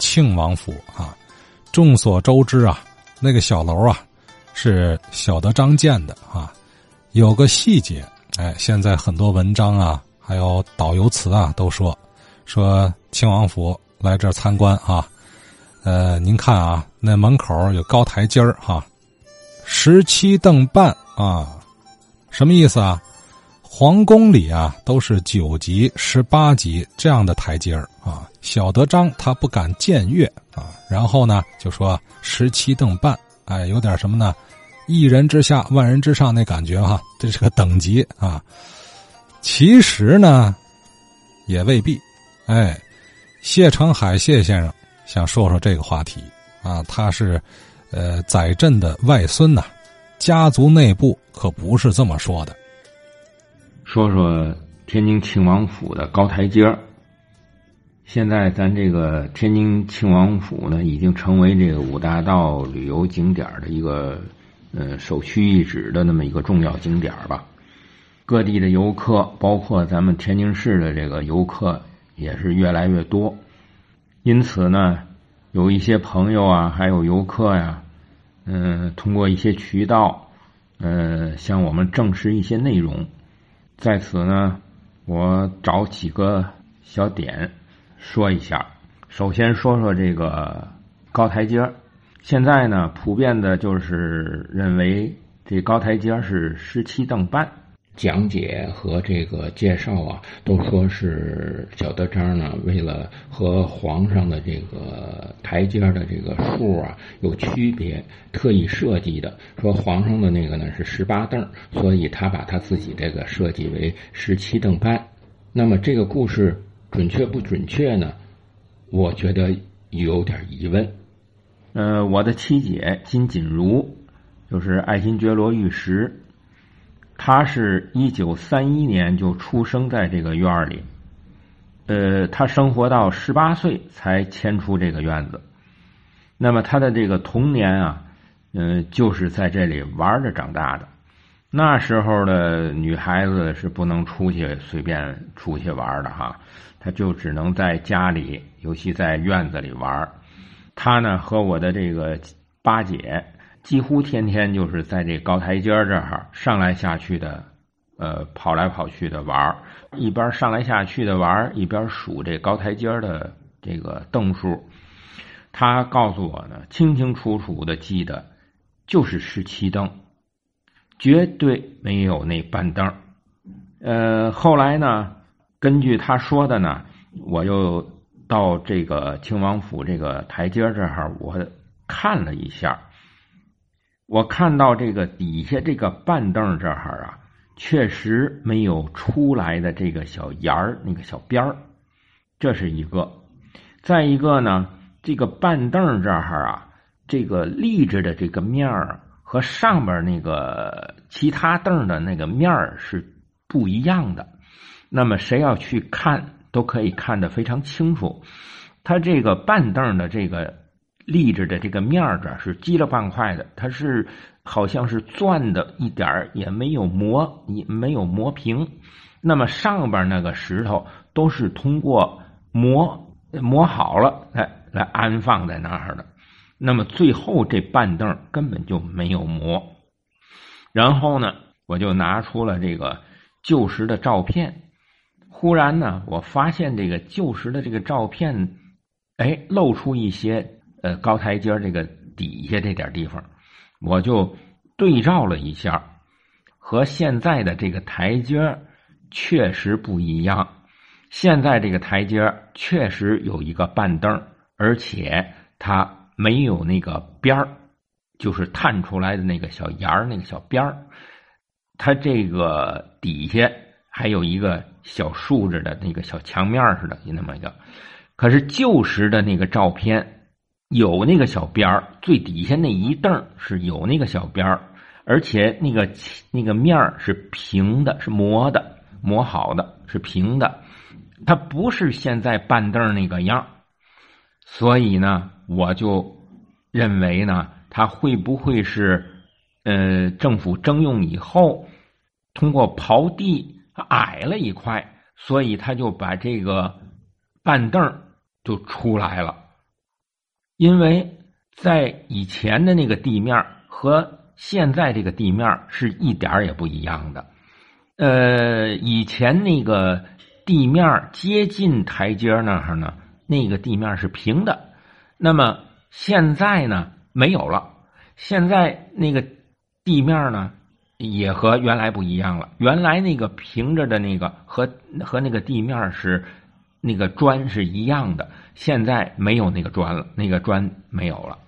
庆王府啊。众所周知啊，那个小楼啊，是小德张建的啊。有个细节，哎，现在很多文章啊，还有导游词啊，都说说庆王府来这儿参观啊。呃，您看啊，那门口有高台阶儿哈，十七凳半啊，什么意思啊？皇宫里啊，都是九级、十八级这样的台阶儿啊。小德张他不敢僭越啊，然后呢，就说十七凳半，哎，有点什么呢？一人之下，万人之上那感觉哈，这是个等级啊。其实呢，也未必。哎，谢成海谢先生想说说这个话题啊，他是呃载震的外孙呐，家族内部可不是这么说的。说说天津庆王府的高台阶儿现在咱这个天津庆王府呢，已经成为这个五大道旅游景点的一个呃首屈一指的那么一个重要景点吧。各地的游客，包括咱们天津市的这个游客，也是越来越多。因此呢，有一些朋友啊，还有游客呀，嗯，通过一些渠道，呃，向我们证实一些内容。在此呢，我找几个小点说一下。首先说说这个高台阶现在呢，普遍的就是认为这高台阶是十七凳半。讲解和这个介绍啊，都说是小德张呢，为了和皇上的这个台阶的这个数啊有区别，特意设计的。说皇上的那个呢是十八凳，所以他把他自己这个设计为十七凳半。那么这个故事准确不准确呢？我觉得有点疑问。呃，我的七姐金锦如，就是爱新觉罗玉石。他是一九三一年就出生在这个院儿里，呃，他生活到十八岁才迁出这个院子。那么他的这个童年啊，嗯，就是在这里玩着长大的。那时候的女孩子是不能出去随便出去玩的哈，她就只能在家里，尤其在院子里玩。他呢和我的这个八姐。几乎天天就是在这高台阶这儿上来下去的，呃，跑来跑去的玩一边上来下去的玩一边数这高台阶的这个凳数。他告诉我呢，清清楚楚的记得就是十七凳，绝对没有那半凳。呃，后来呢，根据他说的呢，我又到这个清王府这个台阶这儿，我看了一下。我看到这个底下这个半凳这儿啊，确实没有出来的这个小沿儿，那个小边儿，这是一个。再一个呢，这个半凳这儿啊，这个立着的这个面儿和上边那个其他凳的那个面儿是不一样的。那么谁要去看，都可以看得非常清楚。它这个半凳的这个。立着的这个面儿这是积了半块的，它是好像是钻的，一点儿也没有磨，也没有磨平。那么上边那个石头都是通过磨磨好了，来来安放在那儿的。那么最后这半凳根本就没有磨。然后呢，我就拿出了这个旧时的照片。忽然呢，我发现这个旧时的这个照片，哎，露出一些。呃，高台阶这个底下这点地方，我就对照了一下，和现在的这个台阶确实不一样。现在这个台阶确实有一个半凳，而且它没有那个边儿，就是探出来的那个小沿儿，那个小边儿。它这个底下还有一个小竖着的那个小墙面似的，就那么一个。可是旧时的那个照片。有那个小边儿，最底下那一凳是有那个小边儿，而且那个那个面儿是平的，是磨的，磨好的，是平的。它不是现在板凳那个样所以呢，我就认为呢，它会不会是呃政府征用以后，通过刨地矮了一块，所以他就把这个板凳就出来了。因为在以前的那个地面和现在这个地面是一点也不一样的。呃，以前那个地面接近台阶那儿呢，那个地面是平的。那么现在呢，没有了。现在那个地面呢，也和原来不一样了。原来那个平着的那个和和那个地面是那个砖是一样的。现在没有那个砖了，那个砖没有了。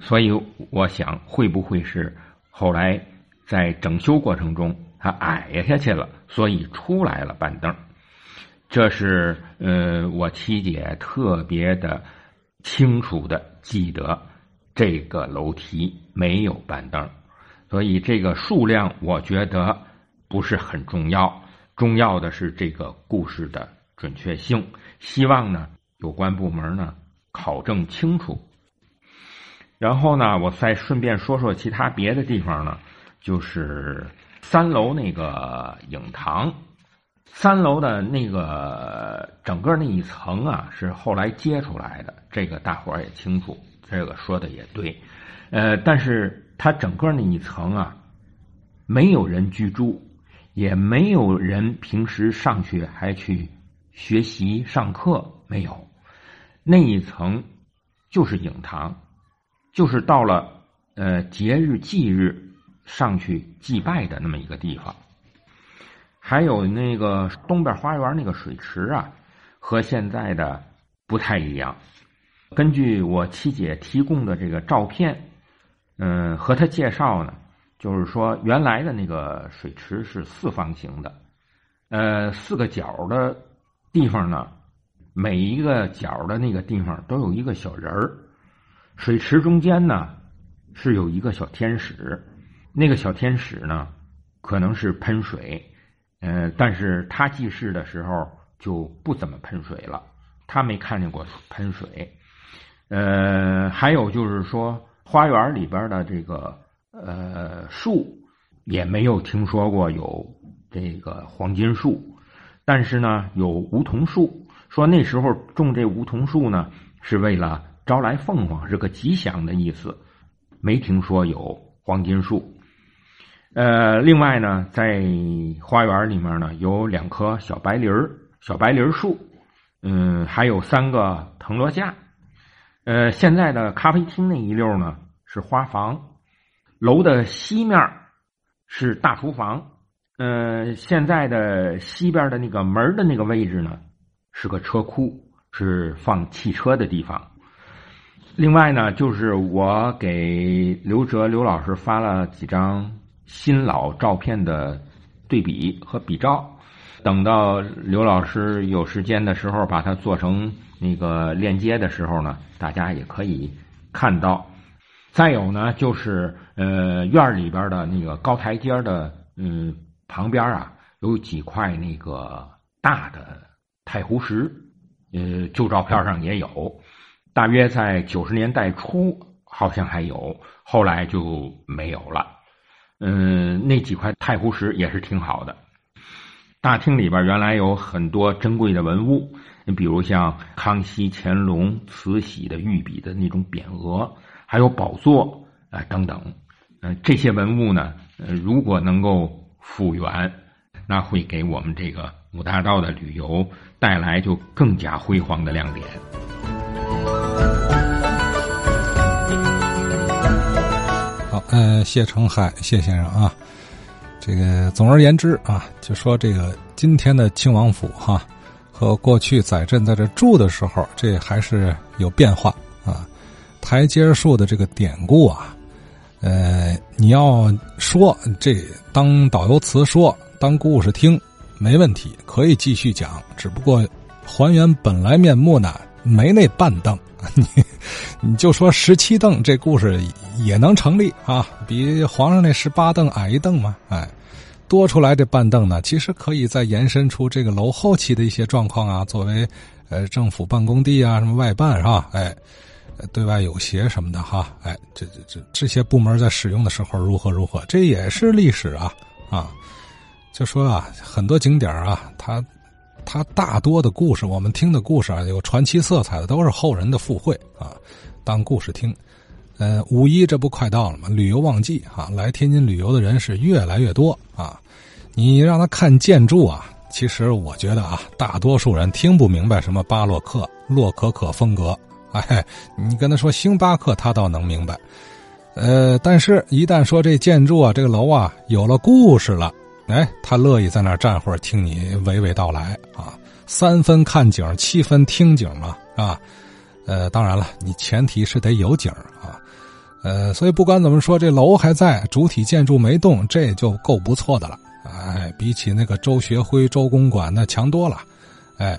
所以我想，会不会是后来在整修过程中？它矮下去了，所以出来了板凳。这是呃，我七姐特别的清楚的记得，这个楼梯没有板凳，所以这个数量我觉得不是很重要，重要的是这个故事的准确性。希望呢，有关部门呢考证清楚。然后呢，我再顺便说说其他别的地方呢，就是。三楼那个影堂，三楼的那个整个那一层啊，是后来接出来的。这个大伙儿也清楚，这个说的也对。呃，但是它整个那一层啊，没有人居住，也没有人平时上去还去学习上课，没有。那一层就是影堂，就是到了呃节日忌日。上去祭拜的那么一个地方，还有那个东边花园那个水池啊，和现在的不太一样。根据我七姐提供的这个照片，嗯，和她介绍呢，就是说原来的那个水池是四方形的，呃，四个角的地方呢，每一个角的那个地方都有一个小人儿，水池中间呢是有一个小天使。那个小天使呢，可能是喷水，呃，但是他记事的时候就不怎么喷水了，他没看见过喷水。呃，还有就是说，花园里边的这个呃树也没有听说过有这个黄金树，但是呢有梧桐树，说那时候种这梧桐树呢是为了招来凤凰，是个吉祥的意思，没听说有黄金树。呃，另外呢，在花园里面呢，有两棵小白梨儿、小白梨儿树，嗯，还有三个藤萝架。呃，现在的咖啡厅那一溜呢是花房，楼的西面是大厨房。呃，现在的西边的那个门的那个位置呢是个车库，是放汽车的地方。另外呢，就是我给刘哲刘老师发了几张。新老照片的对比和比照，等到刘老师有时间的时候，把它做成那个链接的时候呢，大家也可以看到。再有呢，就是呃院里边的那个高台阶的嗯旁边啊，有几块那个大的太湖石，呃旧照片上也有，大约在九十年代初好像还有，后来就没有了。嗯，那几块太湖石也是挺好的。大厅里边原来有很多珍贵的文物，你比如像康熙、乾隆、慈禧的御笔的那种匾额，还有宝座啊等等。嗯，这些文物呢，呃，如果能够复原，那会给我们这个五大道的旅游带来就更加辉煌的亮点。好呃，谢成海谢先生啊，这个总而言之啊，就说这个今天的庆王府哈，和过去载镇在这住的时候，这还是有变化啊。台阶树的这个典故啊，呃，你要说这当导游词说，当故事听没问题，可以继续讲。只不过还原本来面目呢，没那半凳。你，你就说十七凳这故事也能成立啊？比皇上那十八凳矮一凳嘛？哎，多出来这半凳呢，其实可以再延伸出这个楼后期的一些状况啊，作为呃政府办公地啊，什么外办是吧？哎，对外有协什么的哈？哎，这这这这些部门在使用的时候如何如何？这也是历史啊啊！就说啊，很多景点啊，它它大多的故事，我们听的故事啊，有传奇色彩的，都是后人的附会啊，当故事听。呃，五一这不快到了吗？旅游旺季啊，来天津旅游的人是越来越多啊。你让他看建筑啊，其实我觉得啊，大多数人听不明白什么巴洛克、洛可可风格。哎，你跟他说星巴克，他倒能明白。呃，但是一旦说这建筑啊，这个楼啊，有了故事了。哎，他乐意在那儿站会儿，听你娓娓道来啊。三分看景，七分听景嘛，啊。呃，当然了，你前提是得有景啊。呃，所以不管怎么说，这楼还在，主体建筑没动，这就够不错的了。哎，比起那个周学辉周公馆那强多了。哎，